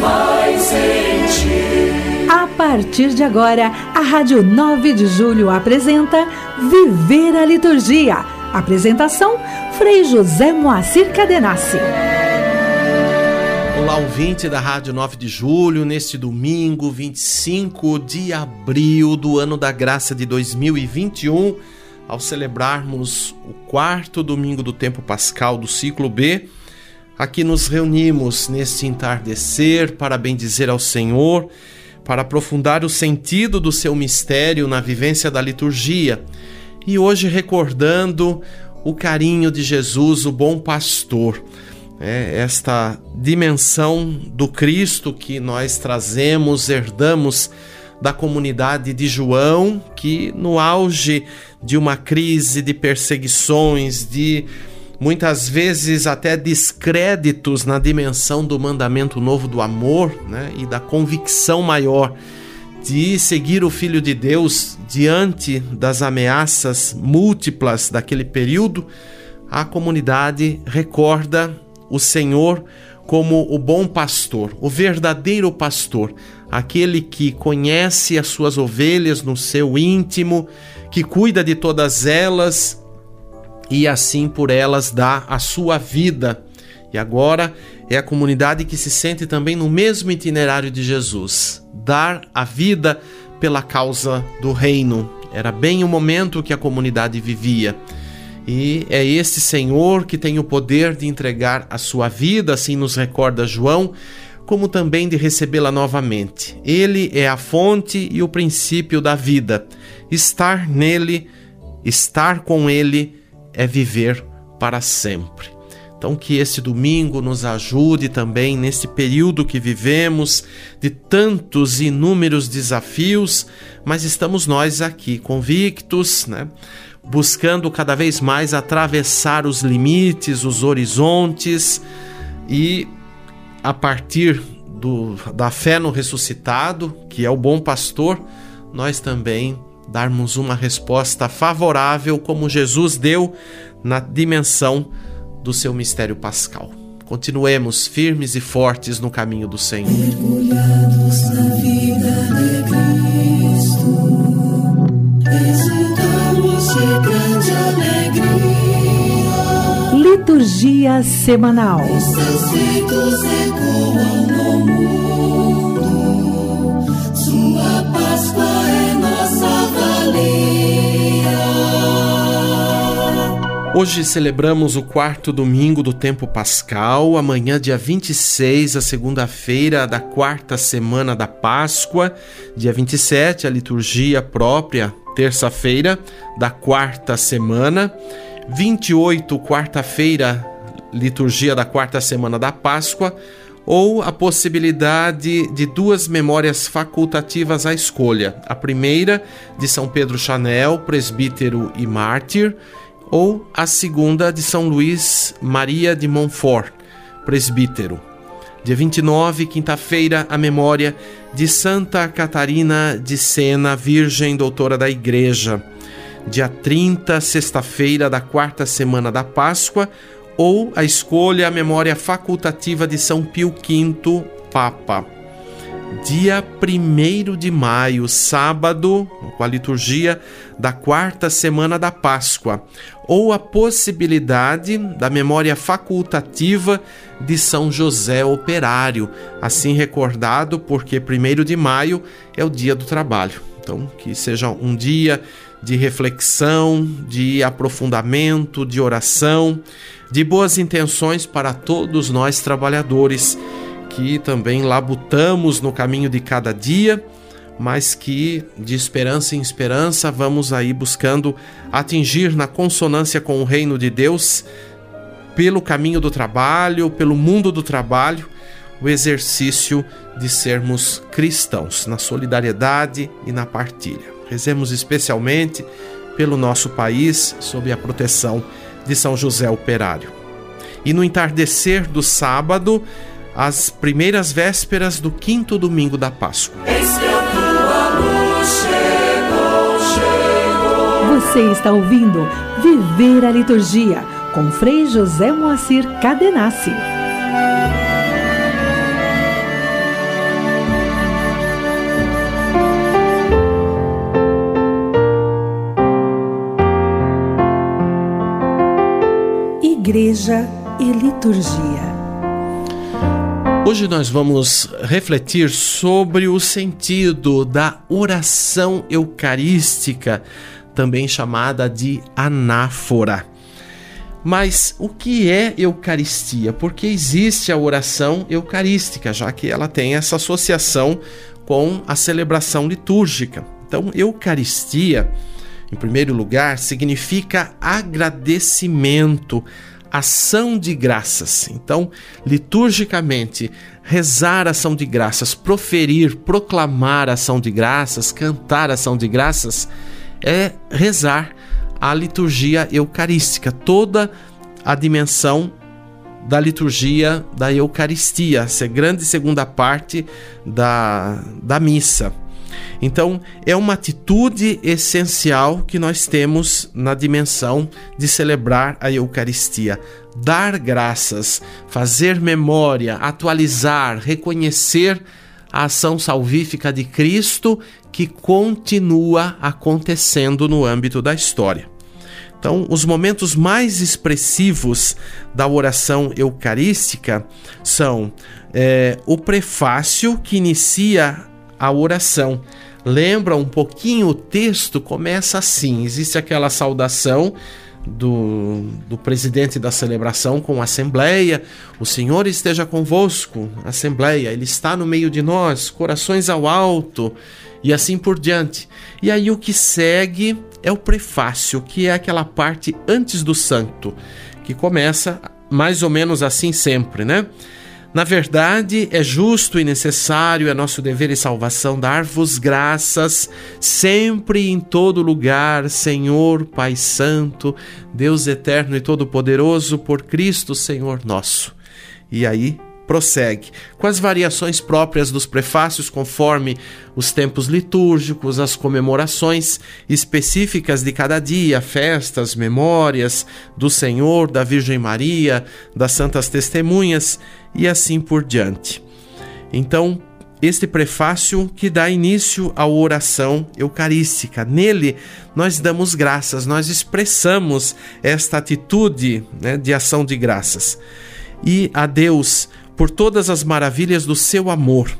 mais em ti. A partir de agora, a Rádio 9 de Julho apresenta Viver a Liturgia. Apresentação, Frei José Moacir Cadenassi. Olá, ouvinte da Rádio 9 de Julho, neste domingo, 25 de abril do ano da graça de 2021, ao celebrarmos o quarto domingo do tempo pascal do ciclo B, aqui nos reunimos neste entardecer para bendizer ao Senhor, para aprofundar o sentido do seu mistério na vivência da liturgia. E hoje recordando o carinho de Jesus, o bom pastor. É, esta dimensão do Cristo que nós trazemos, herdamos da comunidade de João, que no auge de uma crise de perseguições, de muitas vezes até descréditos na dimensão do mandamento novo do amor né, e da convicção maior de seguir o Filho de Deus diante das ameaças múltiplas daquele período, a comunidade recorda o Senhor como o bom pastor, o verdadeiro pastor, aquele que conhece as suas ovelhas no seu íntimo, que cuida de todas elas e assim por elas dá a sua vida. E agora é a comunidade que se sente também no mesmo itinerário de Jesus, dar a vida pela causa do reino. Era bem o momento que a comunidade vivia. E é esse Senhor que tem o poder de entregar a sua vida, assim nos recorda João, como também de recebê-la novamente. Ele é a fonte e o princípio da vida. Estar nele, estar com ele, é viver para sempre. Então, que esse domingo nos ajude também nesse período que vivemos, de tantos inúmeros desafios, mas estamos nós aqui convictos, né? buscando cada vez mais atravessar os limites, os horizontes e a partir do, da fé no ressuscitado, que é o bom pastor, nós também darmos uma resposta favorável como Jesus deu na dimensão do seu mistério pascal. Continuemos firmes e fortes no caminho do Senhor. Mergulhados na vida de Cristo, grande alegria. Liturgia semanal. Os seus feitos ecoam no mundo. Hoje celebramos o quarto domingo do tempo pascal, amanhã, dia 26, a segunda-feira da quarta semana da Páscoa, dia 27, a liturgia própria terça-feira da quarta semana, 28, quarta-feira, liturgia da quarta semana da Páscoa, ou a possibilidade de duas memórias facultativas à escolha. A primeira, de São Pedro Chanel, presbítero e mártir, ou a segunda, de São Luís Maria de Montfort, presbítero. Dia 29, quinta-feira, a memória de Santa Catarina de Sena, Virgem Doutora da Igreja. Dia 30, sexta-feira da quarta semana da Páscoa, ou a escolha, a memória facultativa de São Pio V, Papa. Dia 1 de maio, sábado, com a liturgia da quarta semana da Páscoa, ou a possibilidade da memória facultativa de São José Operário, assim recordado porque 1 de maio é o dia do trabalho. Então, que seja um dia de reflexão, de aprofundamento, de oração, de boas intenções para todos nós trabalhadores que também labutamos no caminho de cada dia mas que de esperança em esperança vamos aí buscando atingir na consonância com o reino de Deus, pelo caminho do trabalho, pelo mundo do trabalho, o exercício de sermos cristãos, na solidariedade e na partilha. Rezemos especialmente pelo nosso país, sob a proteção de São José Operário. E no entardecer do sábado, as primeiras vésperas do quinto domingo da Páscoa. Tua luz chegou, chegou. Você está ouvindo Viver a Liturgia com Frei José Moacir Cadenassi. Igreja e Liturgia Hoje nós vamos refletir sobre o sentido da oração eucarística, também chamada de anáfora. Mas o que é Eucaristia? Porque existe a oração eucarística, já que ela tem essa associação com a celebração litúrgica. Então, Eucaristia, em primeiro lugar, significa agradecimento, ação de graças. Então, liturgicamente, rezar ação de graças, proferir, proclamar ação de graças, cantar ação de graças, é rezar a liturgia eucarística, toda a dimensão da liturgia da Eucaristia, essa grande segunda parte da, da missa. Então, é uma atitude essencial que nós temos na dimensão de celebrar a Eucaristia. Dar graças, fazer memória, atualizar, reconhecer a ação salvífica de Cristo que continua acontecendo no âmbito da história. Então, os momentos mais expressivos da oração eucarística são é, o prefácio que inicia a oração. Lembra um pouquinho o texto? Começa assim: existe aquela saudação do, do presidente da celebração com a Assembleia. O Senhor esteja convosco, Assembleia, Ele está no meio de nós, corações ao alto, e assim por diante. E aí o que segue é o prefácio, que é aquela parte antes do santo, que começa mais ou menos assim sempre, né? Na verdade, é justo e necessário, é nosso dever e salvação dar-vos graças sempre e em todo lugar, Senhor, Pai Santo, Deus eterno e todo-poderoso, por Cristo, Senhor nosso. E aí prossegue, com as variações próprias dos prefácios, conforme os tempos litúrgicos, as comemorações específicas de cada dia, festas, memórias do Senhor, da Virgem Maria, das Santas Testemunhas e assim por diante. Então, este prefácio que dá início à oração eucarística. Nele, nós damos graças, nós expressamos esta atitude né, de ação de graças. E a Deus por todas as maravilhas do seu amor.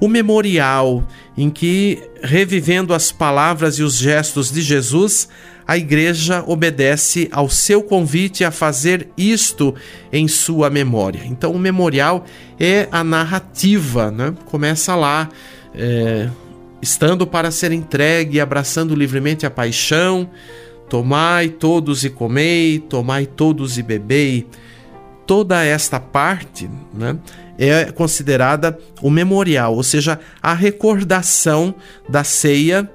O memorial em que, revivendo as palavras e os gestos de Jesus, a igreja obedece ao seu convite a fazer isto em sua memória. Então, o memorial é a narrativa, né? começa lá, é, estando para ser entregue, abraçando livremente a paixão. Tomai todos e comei, tomai todos e bebei toda esta parte né, é considerada o memorial, ou seja, a recordação da ceia,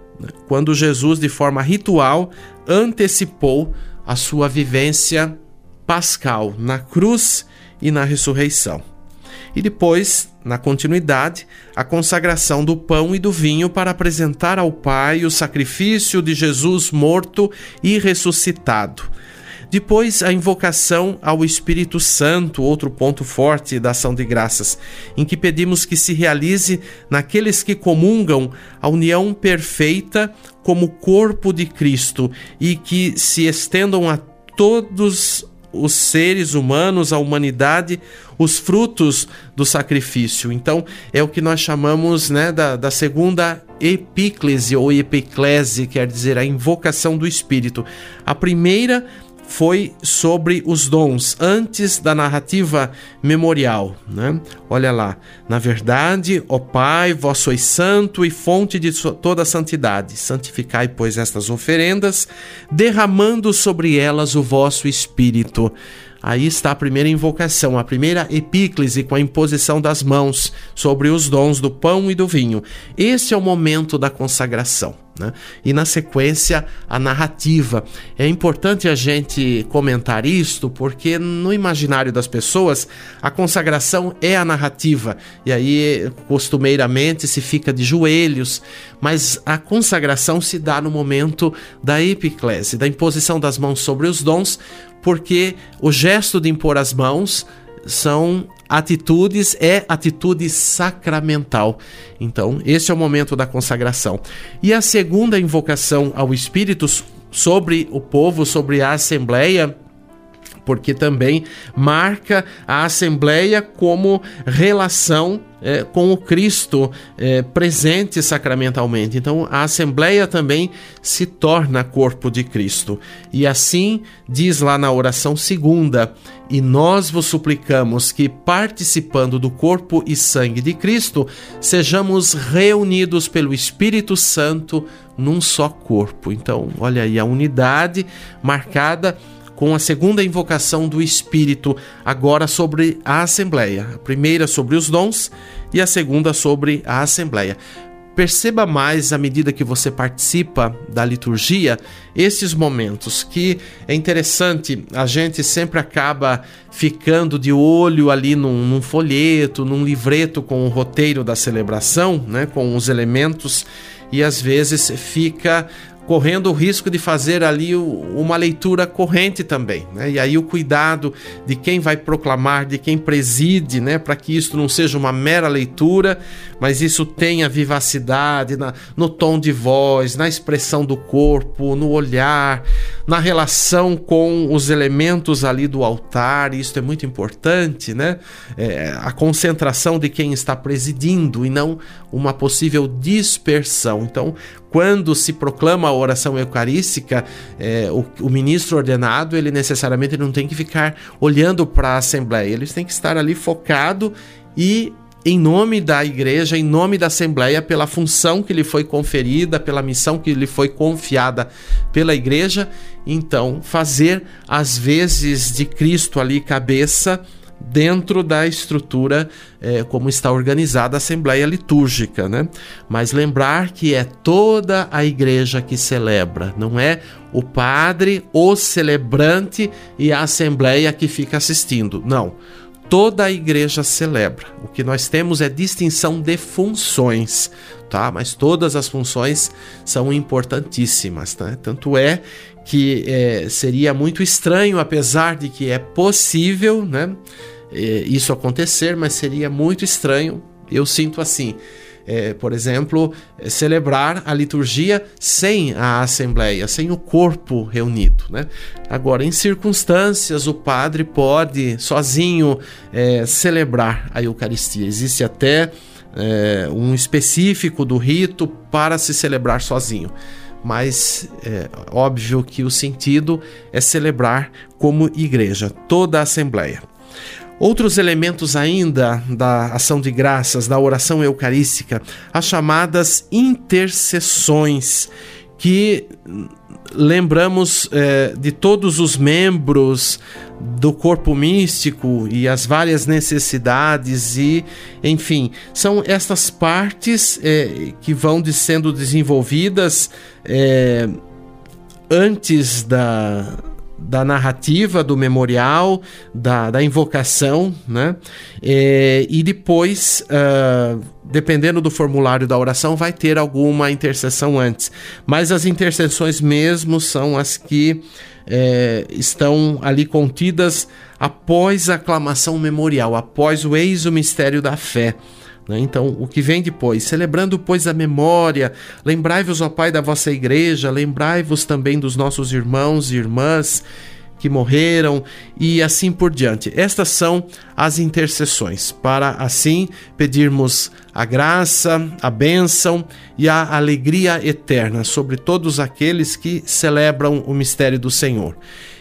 quando Jesus, de forma ritual, antecipou a sua vivência pascal na cruz e na ressurreição. E depois, na continuidade, a consagração do pão e do vinho para apresentar ao Pai o sacrifício de Jesus morto e ressuscitado depois, a invocação ao Espírito Santo, outro ponto forte da ação de graças, em que pedimos que se realize naqueles que comungam a união perfeita como corpo de Cristo e que se estendam a todos os seres humanos, a humanidade, os frutos do sacrifício. Então, é o que nós chamamos né, da, da segunda epíclese ou epiclese, quer dizer, a invocação do Espírito. A primeira foi sobre os dons antes da narrativa memorial, né? Olha lá, na verdade, ó Pai, vós sois santo e fonte de toda santidade. Santificai, pois, estas oferendas, derramando sobre elas o vosso espírito Aí está a primeira invocação, a primeira epíclise com a imposição das mãos sobre os dons do pão e do vinho. Esse é o momento da consagração. Né? E na sequência, a narrativa. É importante a gente comentar isto porque no imaginário das pessoas a consagração é a narrativa e aí costumeiramente se fica de joelhos, mas a consagração se dá no momento da epiclese, da imposição das mãos sobre os dons, porque o gesto de impor as mãos são atitudes, é atitude sacramental. Então, esse é o momento da consagração. E a segunda invocação ao Espírito sobre o povo, sobre a Assembleia, porque também marca a Assembleia como relação é, com o Cristo é, presente sacramentalmente. Então, a Assembleia também se torna corpo de Cristo. E assim diz lá na oração segunda: E nós vos suplicamos que, participando do corpo e sangue de Cristo, sejamos reunidos pelo Espírito Santo num só corpo. Então, olha aí a unidade marcada com a segunda invocação do Espírito, agora sobre a Assembleia. A primeira sobre os dons e a segunda sobre a Assembleia. Perceba mais à medida que você participa da liturgia esses momentos que é interessante, a gente sempre acaba ficando de olho ali num, num folheto, num livreto com o roteiro da celebração, né, com os elementos e às vezes fica correndo o risco de fazer ali uma leitura corrente também. Né? E aí o cuidado de quem vai proclamar, de quem preside, né? para que isso não seja uma mera leitura, mas isso tenha vivacidade na, no tom de voz, na expressão do corpo, no olhar, na relação com os elementos ali do altar. Isso é muito importante, né? É, a concentração de quem está presidindo e não uma possível dispersão. Então, quando se proclama a oração eucarística, é, o, o, ministro ordenado, ele necessariamente não tem que ficar olhando para a Assembleia, ele tem que estar ali focado e em nome da igreja, em nome da Assembleia, pela função que lhe foi conferida, pela missão que lhe foi confiada pela igreja, então fazer as vezes de Cristo ali cabeça dentro da estrutura é, como está organizada a Assembleia Litúrgica, né? Mas lembrar que é toda a igreja que celebra, não é o padre, o celebrante e a Assembleia que fica assistindo, não. Toda a igreja celebra. O que nós temos é distinção de funções, tá? Mas todas as funções são importantíssimas, né? Tanto é que é, seria muito estranho, apesar de que é possível, né? É, isso acontecer, mas seria muito estranho. Eu sinto assim. É, por exemplo, é, celebrar a liturgia sem a assembleia, sem o corpo reunido. Né? Agora, em circunstâncias, o padre pode sozinho é, celebrar a Eucaristia. Existe até é, um específico do rito para se celebrar sozinho mas é óbvio que o sentido é celebrar como igreja, toda a Assembleia. Outros elementos ainda da ação de graças, da oração eucarística, as chamadas intercessões, que lembramos é, de todos os membros do corpo místico e as várias necessidades e, enfim, são estas partes é, que vão de sendo desenvolvidas é, antes da da narrativa, do memorial, da, da invocação, né? É, e depois, uh, dependendo do formulário da oração, vai ter alguma intercessão antes. Mas as intercessões mesmo são as que é, estão ali contidas após a aclamação memorial, após o eis o mistério da fé. Né? Então, o que vem depois? Celebrando, pois, a memória, lembrai-vos, ó Pai, da vossa igreja, lembrai-vos também dos nossos irmãos e irmãs que morreram e assim por diante. Estas são as intercessões, para assim pedirmos a graça, a bênção e a alegria eterna sobre todos aqueles que celebram o mistério do Senhor.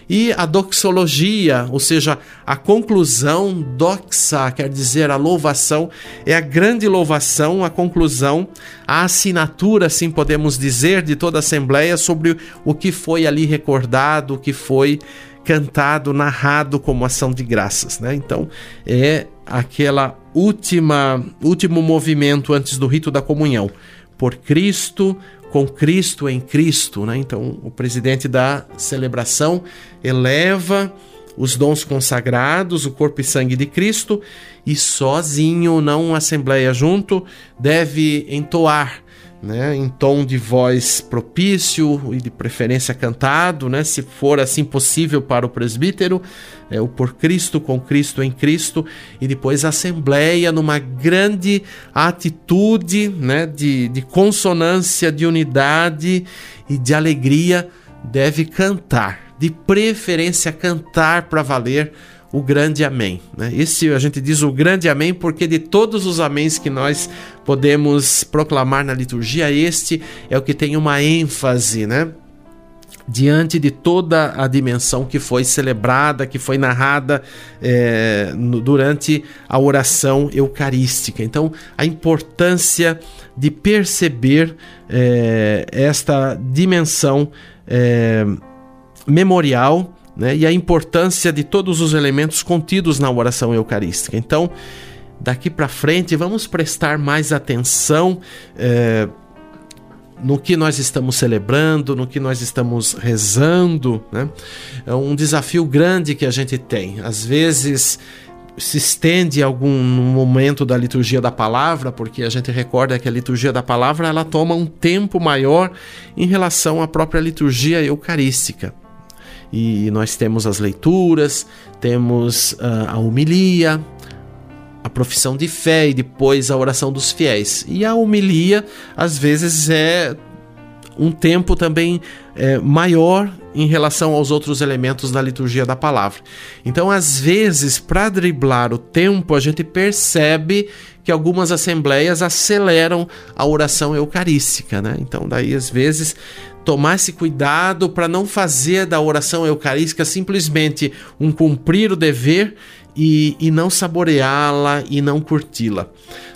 E a doxologia, ou seja, a conclusão, doxa, quer dizer a louvação, é a grande louvação, a conclusão, a assinatura, assim podemos dizer, de toda a Assembleia sobre o que foi ali recordado, o que foi cantado, narrado como ação de graças, né? Então, é aquela última último movimento antes do rito da comunhão. Por Cristo, com Cristo em Cristo, né? Então, o presidente da celebração eleva os dons consagrados, o corpo e sangue de Cristo, e sozinho, não assembleia junto, deve entoar né, em tom de voz propício e de preferência cantado, né, se for assim possível para o presbítero, é, o por Cristo, com Cristo, em Cristo, e depois a assembleia numa grande atitude né, de, de consonância, de unidade e de alegria deve cantar de preferência cantar para valer o grande amém. Né? Esse a gente diz o grande amém porque de todos os améns que nós podemos proclamar na liturgia, este é o que tem uma ênfase, né? diante de toda a dimensão que foi celebrada, que foi narrada é, no, durante a oração eucarística. Então, a importância de perceber é, esta dimensão é, memorial né, e a importância de todos os elementos contidos na oração eucarística. Então, daqui para frente, vamos prestar mais atenção no que nós estamos celebrando, no que nós estamos rezando. Né? É um desafio grande que a gente tem. Às vezes se estende algum momento da liturgia da palavra, porque a gente recorda que a liturgia da palavra ela toma um tempo maior em relação à própria liturgia eucarística. E nós temos as leituras, temos uh, a homilia, a profissão de fé e depois a oração dos fiéis. E a homilia, às vezes, é um tempo também é, maior em relação aos outros elementos da liturgia da palavra. Então, às vezes, para driblar o tempo, a gente percebe que algumas assembleias aceleram a oração eucarística, né? Então, daí, às vezes, tomar esse cuidado para não fazer da oração eucarística simplesmente um cumprir o dever e, e não saboreá-la e não curti-la.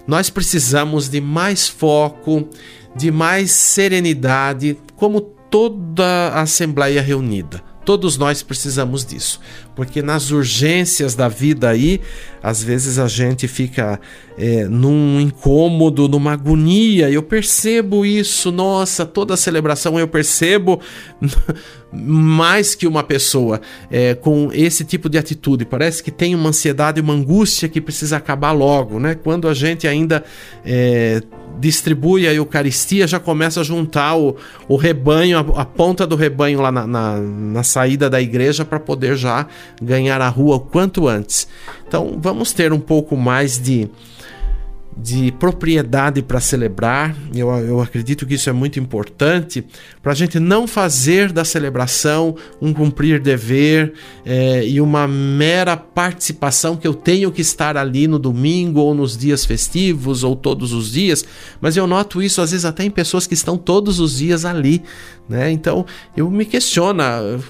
Nós precisamos de mais foco, de mais serenidade, como toda a Assembleia reunida. Todos nós precisamos disso, porque nas urgências da vida aí, às vezes a gente fica é, num incômodo, numa agonia. Eu percebo isso, nossa, toda celebração eu percebo mais que uma pessoa é, com esse tipo de atitude. Parece que tem uma ansiedade, uma angústia que precisa acabar logo, né? Quando a gente ainda é, distribui a Eucaristia, já começa a juntar o, o rebanho, a, a ponta do rebanho lá na, na, na saída da igreja para poder já ganhar a rua o quanto antes. Então vamos ter um pouco mais de de propriedade para celebrar. Eu, eu acredito que isso é muito importante para a gente não fazer da celebração um cumprir dever é, e uma mera participação que eu tenho que estar ali no domingo ou nos dias festivos ou todos os dias. Mas eu noto isso às vezes até em pessoas que estão todos os dias ali. Né? Então eu me questiono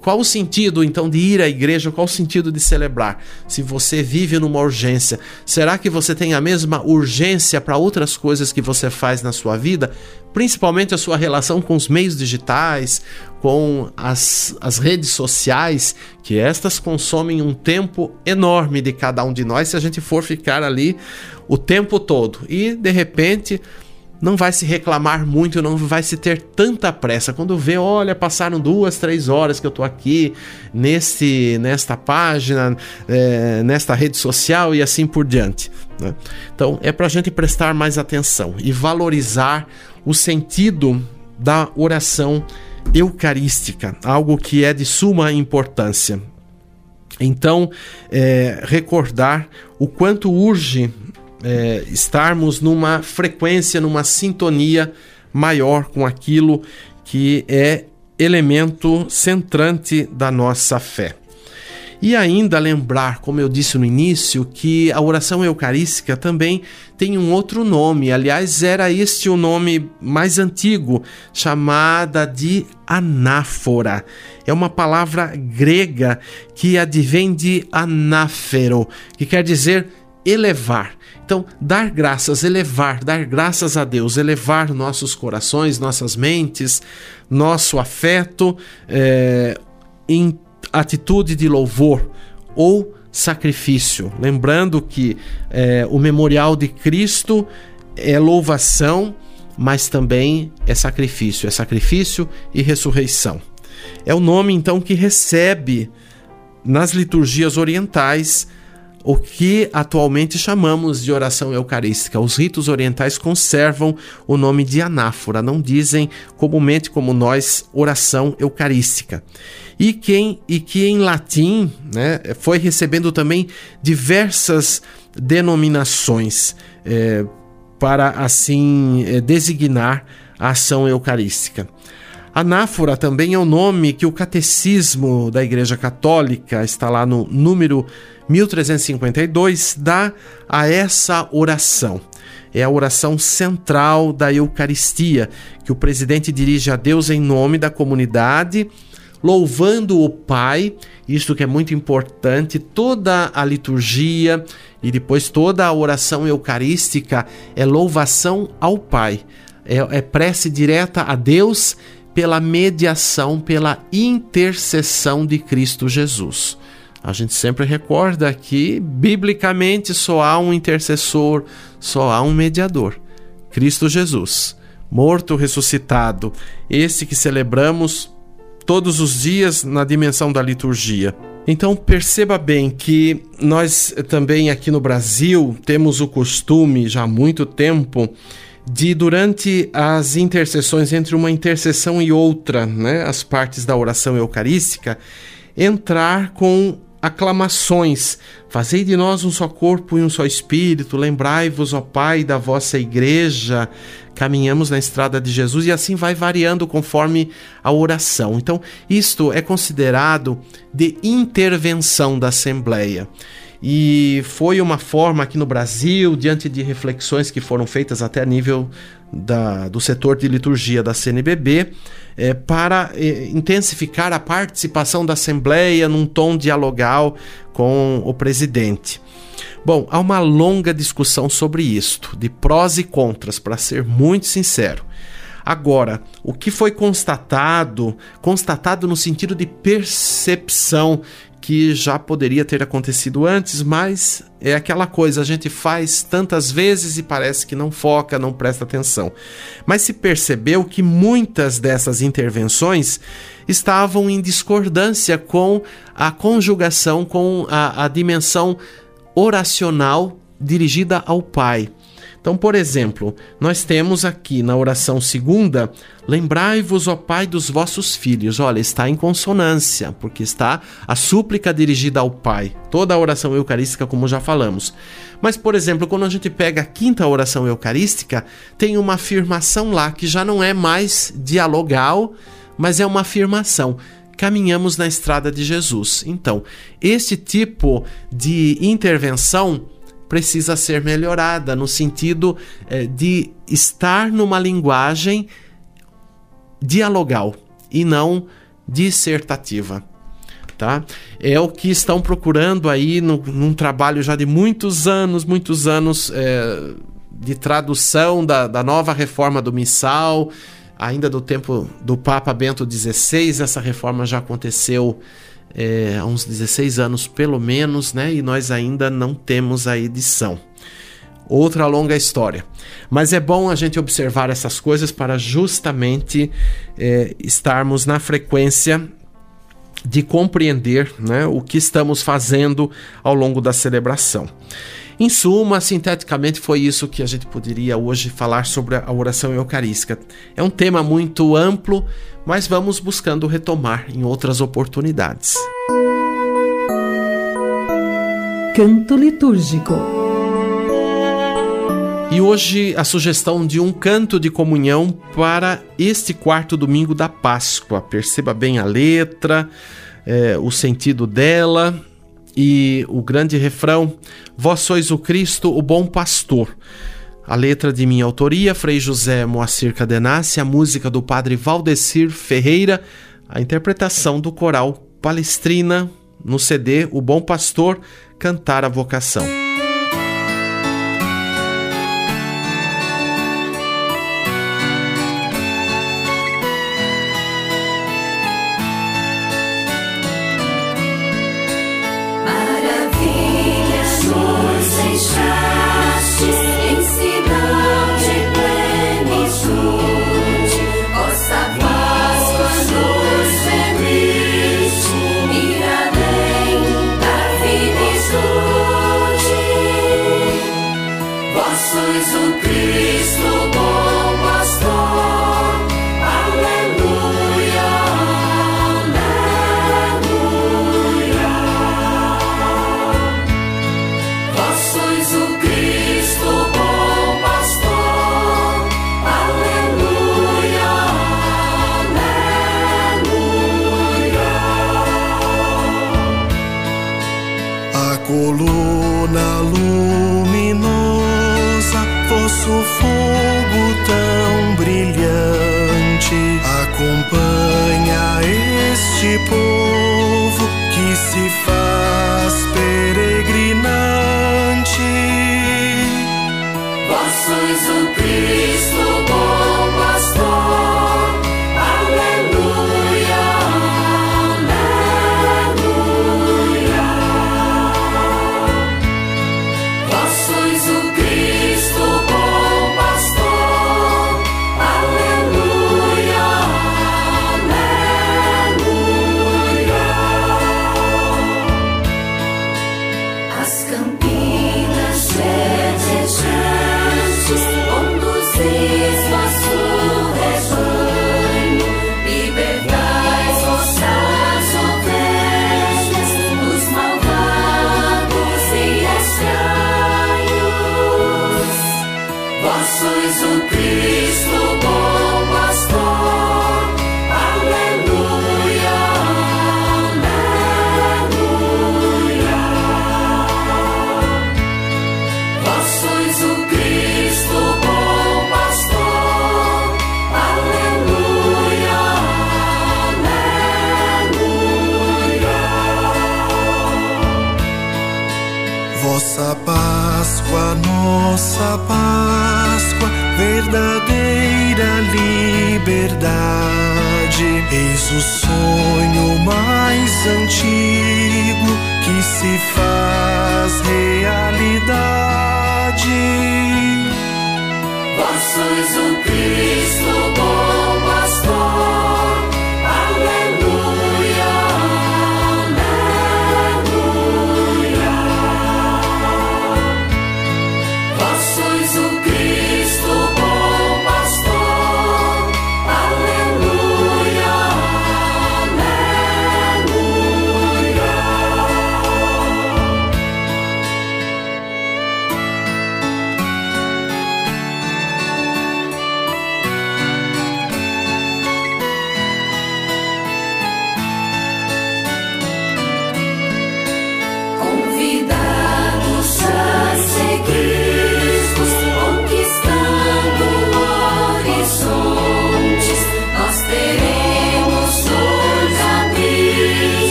qual o sentido então de ir à igreja, qual o sentido de celebrar? Se você vive numa urgência, será que você tem a mesma urgência para outras coisas que você faz na sua vida? Principalmente a sua relação com os meios digitais, com as, as redes sociais, que estas consomem um tempo enorme de cada um de nós se a gente for ficar ali o tempo todo. E de repente não vai se reclamar muito, não vai se ter tanta pressa. Quando vê, olha, passaram duas, três horas que eu estou aqui neste, nesta página, é, nesta rede social e assim por diante. Né? Então é para a gente prestar mais atenção e valorizar o sentido da oração eucarística, algo que é de suma importância. Então, é, recordar o quanto urge é, estarmos numa frequência, numa sintonia maior com aquilo que é elemento centrante da nossa fé. E ainda lembrar, como eu disse no início, que a oração eucarística também tem um outro nome. Aliás, era este o nome mais antigo, chamada de anáfora. É uma palavra grega que advém de anáfero, que quer dizer elevar. Então, dar graças, elevar, dar graças a Deus, elevar nossos corações, nossas mentes, nosso afeto é, em atitude de louvor ou sacrifício. Lembrando que é, o memorial de Cristo é louvação, mas também é sacrifício, é sacrifício e ressurreição. É o nome então que recebe nas liturgias orientais o que atualmente chamamos de oração eucarística. Os ritos orientais conservam o nome de anáfora, não dizem comumente como nós oração eucarística. E, quem, e que em latim né, foi recebendo também diversas denominações é, para assim é, designar a ação eucarística. Anáfora também é o nome que o catecismo da Igreja Católica, está lá no número 1352, dá a essa oração. É a oração central da Eucaristia, que o presidente dirige a Deus em nome da comunidade, louvando o Pai, isto que é muito importante, toda a liturgia e depois toda a oração eucarística é louvação ao Pai, é, é prece direta a Deus pela mediação, pela intercessão de Cristo Jesus. A gente sempre recorda que, biblicamente, só há um intercessor, só há um mediador: Cristo Jesus, morto, ressuscitado, esse que celebramos todos os dias na dimensão da liturgia. Então perceba bem que nós também aqui no Brasil temos o costume já há muito tempo de durante as intercessões entre uma intercessão e outra, né, as partes da oração eucarística, entrar com aclamações. Fazei de nós um só corpo e um só espírito. Lembrai-vos, ó Pai, da vossa igreja. Caminhamos na estrada de Jesus e assim vai variando conforme a oração. Então, isto é considerado de intervenção da Assembleia e foi uma forma aqui no Brasil, diante de reflexões que foram feitas até a nível da, do setor de liturgia da CNBB, é, para é, intensificar a participação da Assembleia num tom dialogal com o presidente. Bom, há uma longa discussão sobre isto, de prós e contras, para ser muito sincero. Agora, o que foi constatado, constatado no sentido de percepção que já poderia ter acontecido antes, mas é aquela coisa, a gente faz tantas vezes e parece que não foca, não presta atenção. Mas se percebeu que muitas dessas intervenções estavam em discordância com a conjugação, com a, a dimensão oracional dirigida ao Pai. Então, por exemplo, nós temos aqui na oração segunda, lembrai-vos, ó Pai, dos vossos filhos. Olha, está em consonância, porque está a súplica dirigida ao Pai. Toda a oração eucarística, como já falamos. Mas, por exemplo, quando a gente pega a quinta oração eucarística, tem uma afirmação lá que já não é mais dialogal, mas é uma afirmação caminhamos na estrada de Jesus. Então, este tipo de intervenção precisa ser melhorada no sentido eh, de estar numa linguagem dialogal e não dissertativa. Tá? É o que estão procurando aí no, num trabalho já de muitos anos, muitos anos é, de tradução da, da nova reforma do missal, ainda do tempo do Papa Bento XVI. Essa reforma já aconteceu é, há uns 16 anos pelo menos, né? E nós ainda não temos a edição. Outra longa história. Mas é bom a gente observar essas coisas para justamente é, estarmos na frequência de compreender né, o que estamos fazendo ao longo da celebração. Em suma, sinteticamente, foi isso que a gente poderia hoje falar sobre a oração eucarística. É um tema muito amplo, mas vamos buscando retomar em outras oportunidades. Canto litúrgico. E hoje a sugestão de um canto de comunhão para este quarto domingo da Páscoa. Perceba bem a letra, é, o sentido dela e o grande refrão: Vós sois o Cristo, o bom pastor. A letra de minha autoria, Frei José Moacir Cadenassi, a música do padre Valdecir Ferreira, a interpretação do coral Palestrina no CD O Bom Pastor, Cantar a Vocação.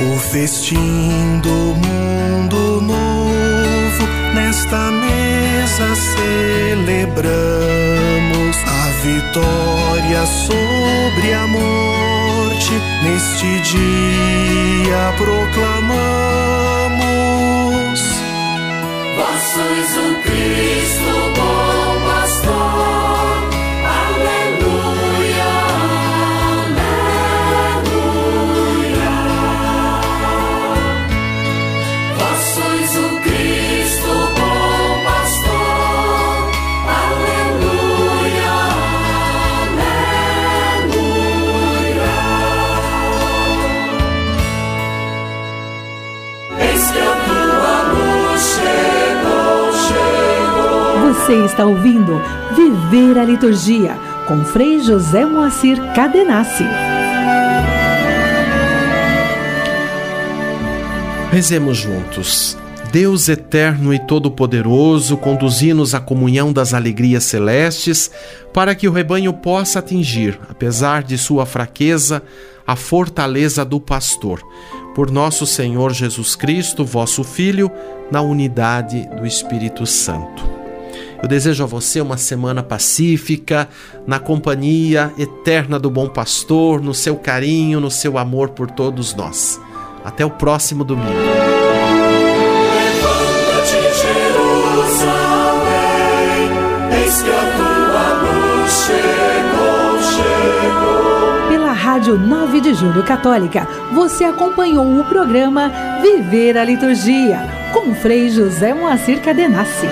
O festim do mundo novo, nesta mesa celebramos a vitória sobre a morte, neste dia proclamamos. Vós sois o Cristo bom pastor. Você está ouvindo Viver a Liturgia com Frei José Moacir Cadenassi. Rezemos juntos. Deus eterno e todo-poderoso, conduzi-nos à comunhão das alegrias celestes, para que o rebanho possa atingir, apesar de sua fraqueza, a fortaleza do pastor. Por nosso Senhor Jesus Cristo, vosso Filho, na unidade do Espírito Santo. Eu desejo a você uma semana pacífica, na companhia eterna do bom pastor, no seu carinho, no seu amor por todos nós. Até o próximo domingo. Pela Rádio 9 de Julho Católica, você acompanhou o programa Viver a Liturgia, com Frei José Moacir Cadenassi.